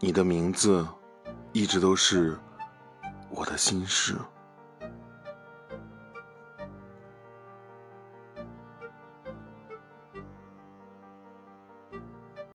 你的名字一直都是我的心事。